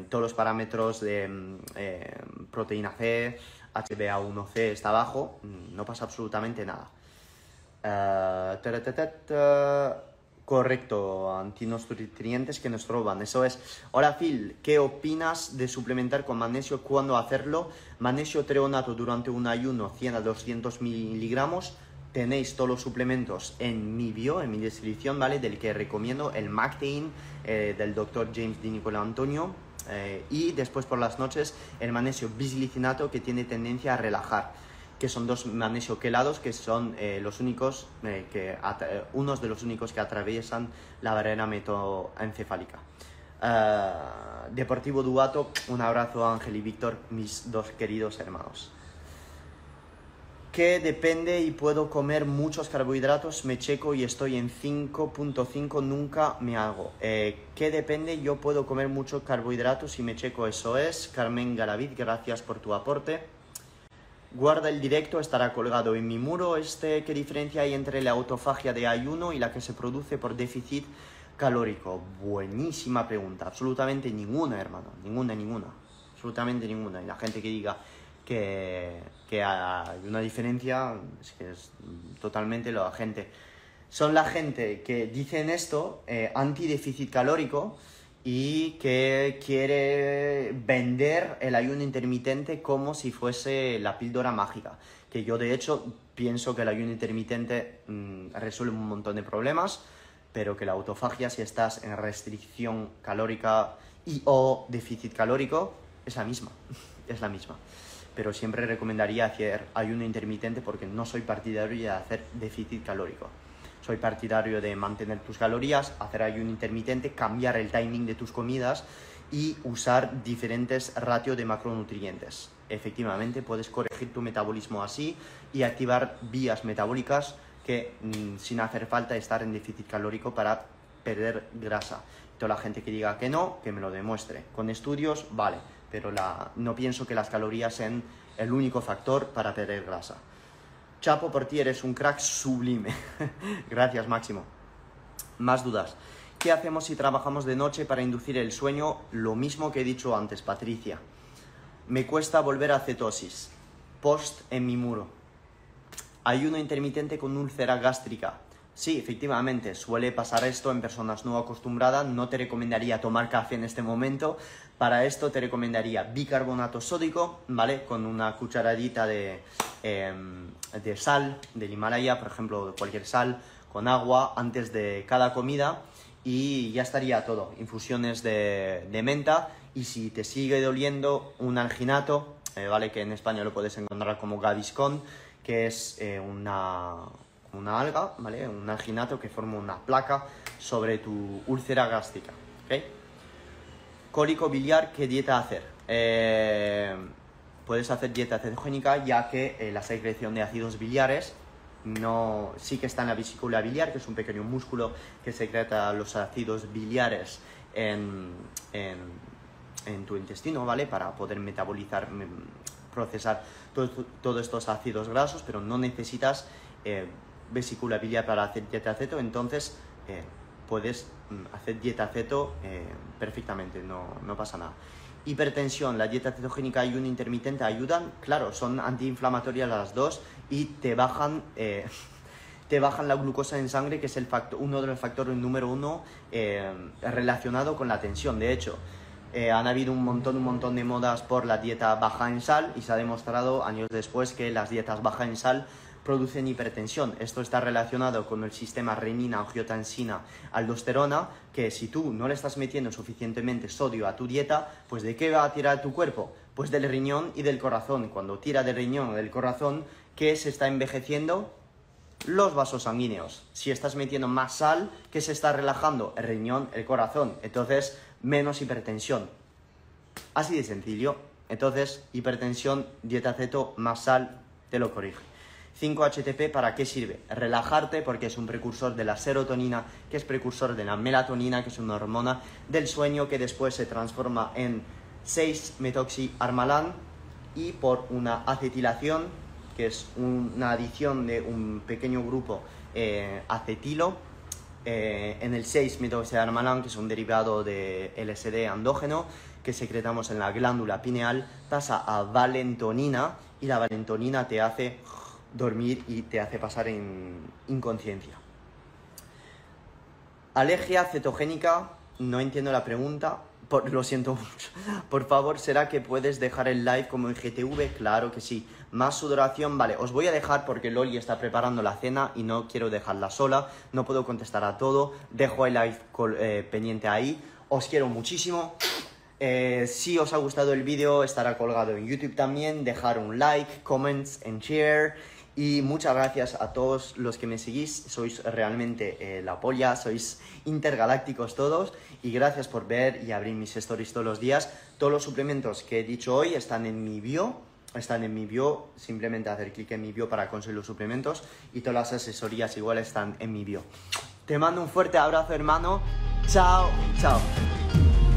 todos los parámetros de proteína C, HbA1c está bajo, no pasa absolutamente nada. Uh, correcto, antinutrientes que nos roban, eso es. Ahora, Phil, ¿qué opinas de suplementar con magnesio? ¿Cuándo hacerlo? Magnesio treonato durante un ayuno, 100 a 200 miligramos. Tenéis todos los suplementos en mi bio, en mi descripción, ¿vale? Del que recomiendo el Mactein eh, del doctor James Di Nicola Antonio eh, y después por las noches el magnesio bisglicinato que tiene tendencia a relajar, que son dos magnesio quelados que son eh, los únicos, eh, que unos de los únicos que atraviesan la barrera metoencefálica. Deportivo Duato, un abrazo a Ángel y Víctor, mis dos queridos hermanos que depende y puedo comer muchos carbohidratos, me checo y estoy en 5.5, nunca me hago. Eh, ¿Qué depende? Yo puedo comer muchos carbohidratos y me checo, eso es. Carmen Galavid, gracias por tu aporte. Guarda el directo, estará colgado en mi muro. Este, ¿Qué diferencia hay entre la autofagia de ayuno y la que se produce por déficit calórico? Buenísima pregunta. Absolutamente ninguna, hermano. Ninguna, ninguna. Absolutamente ninguna. Y la gente que diga, que, hay una diferencia, es que es totalmente la gente. Son la gente que dicen esto, eh, anti-déficit calórico, y que quiere vender el ayuno intermitente como si fuese la píldora mágica. Que yo de hecho pienso que el ayuno intermitente mm, resuelve un montón de problemas, pero que la autofagia si estás en restricción calórica y o déficit calórico es la misma, es la misma. Pero siempre recomendaría hacer ayuno intermitente porque no soy partidario de hacer déficit calórico. Soy partidario de mantener tus calorías, hacer ayuno intermitente, cambiar el timing de tus comidas y usar diferentes ratios de macronutrientes. Efectivamente, puedes corregir tu metabolismo así y activar vías metabólicas que mm, sin hacer falta estar en déficit calórico para perder grasa. Toda la gente que diga que no, que me lo demuestre. Con estudios, vale, pero la, no pienso que las calorías sean el único factor para perder grasa. Chapo, por ti eres un crack sublime. Gracias, Máximo. Más dudas. ¿Qué hacemos si trabajamos de noche para inducir el sueño? Lo mismo que he dicho antes, Patricia. Me cuesta volver a cetosis. Post en mi muro. Ayuno intermitente con úlcera gástrica. Sí, efectivamente, suele pasar esto en personas no acostumbradas. No te recomendaría tomar café en este momento. Para esto te recomendaría bicarbonato sódico, ¿vale? Con una cucharadita de, em, de sal del Himalaya, por ejemplo, cualquier sal, con agua antes de cada comida y ya estaría todo. Infusiones de, menta y si te sigue doliendo, un alginato, eh, ¿vale? Que en España lo puedes encontrar como gaviscon, que es eh, una una alga, ¿vale? Un alginato que forma una placa sobre tu úlcera gástrica, ¿ok? Cólico biliar, ¿qué dieta hacer? Eh, puedes hacer dieta cetogénica ya que eh, la secreción de ácidos biliares no, sí que está en la vesícula biliar, que es un pequeño músculo que secreta los ácidos biliares en, en, tu intestino, ¿vale? Para poder metabolizar, mm, procesar todos estos ácidos grasos, pero no necesitas eh, vesícula biliar para hacer dieta ceto, entonces puedes mm, hacer dieta ceto eh, perfectamente, no, no, pasa nada. Hipertensión, la dieta cetogénica y un intermitente ayudan, claro, son antiinflamatorias las dos y te bajan, eh, te bajan la glucosa en sangre, que es el factor, uno de los factores número uno relacionado con la tensión. De hecho, han habido un montón, un montón de modas por la dieta baja en sal y se ha demostrado años después que las dietas baja en sal producen hipertensión. Esto está relacionado con el sistema renina, angiotensina, aldosterona, que si tú no le estás metiendo suficientemente sodio a tu dieta, pues ¿de qué va a tirar tu cuerpo? Pues del riñón y del corazón. Cuando tira del riñón o del corazón, ¿qué se está envejeciendo? Los vasos sanguíneos. Si estás metiendo más sal, ¿qué se está relajando? El riñón, el corazón. Entonces, menos hipertensión. Así de sencillo. Entonces, hipertensión, dieta ceto, más sal, te lo corrige. 5-HTP, ¿para qué sirve? Relajarte porque es un precursor de la serotonina, que es precursor de la melatonina, que es una hormona del sueño que después se transforma en 6-metoxiarmalán y por una acetilación, que es una adición de un pequeño grupo eh, acetilo, eh, en el 6-metoxiarmalán, que es un derivado de LSD andógeno, que secretamos en la glándula pineal, pasa a valentonina y la valentonina te hace dormir y te hace pasar en inconsciencia. Alergia cetogénica, no entiendo la pregunta, lo siento mucho. Por favor, ¿será que puedes dejar el live como en GTV? Claro que sí. Más sudoración, vale, os voy a dejar porque Loli está preparando la cena y no quiero dejarla sola, no puedo contestar a todo, dejo el live eh, pendiente ahí. Os quiero muchísimo. Eh, si os ha gustado el vídeo, estará colgado en YouTube también. Dejar un like, comments and share. Y muchas gracias a todos los que me seguís, sois realmente eh, la polla, sois intergalácticos todos y gracias por ver y abrir mis stories todos los días. Todos los suplementos que he dicho hoy están en mi bio, están en mi bio, simplemente hacer clic en mi bio para conseguir los suplementos y todas las asesorías igual están en mi bio. Te mando un fuerte abrazo hermano, chao, chao.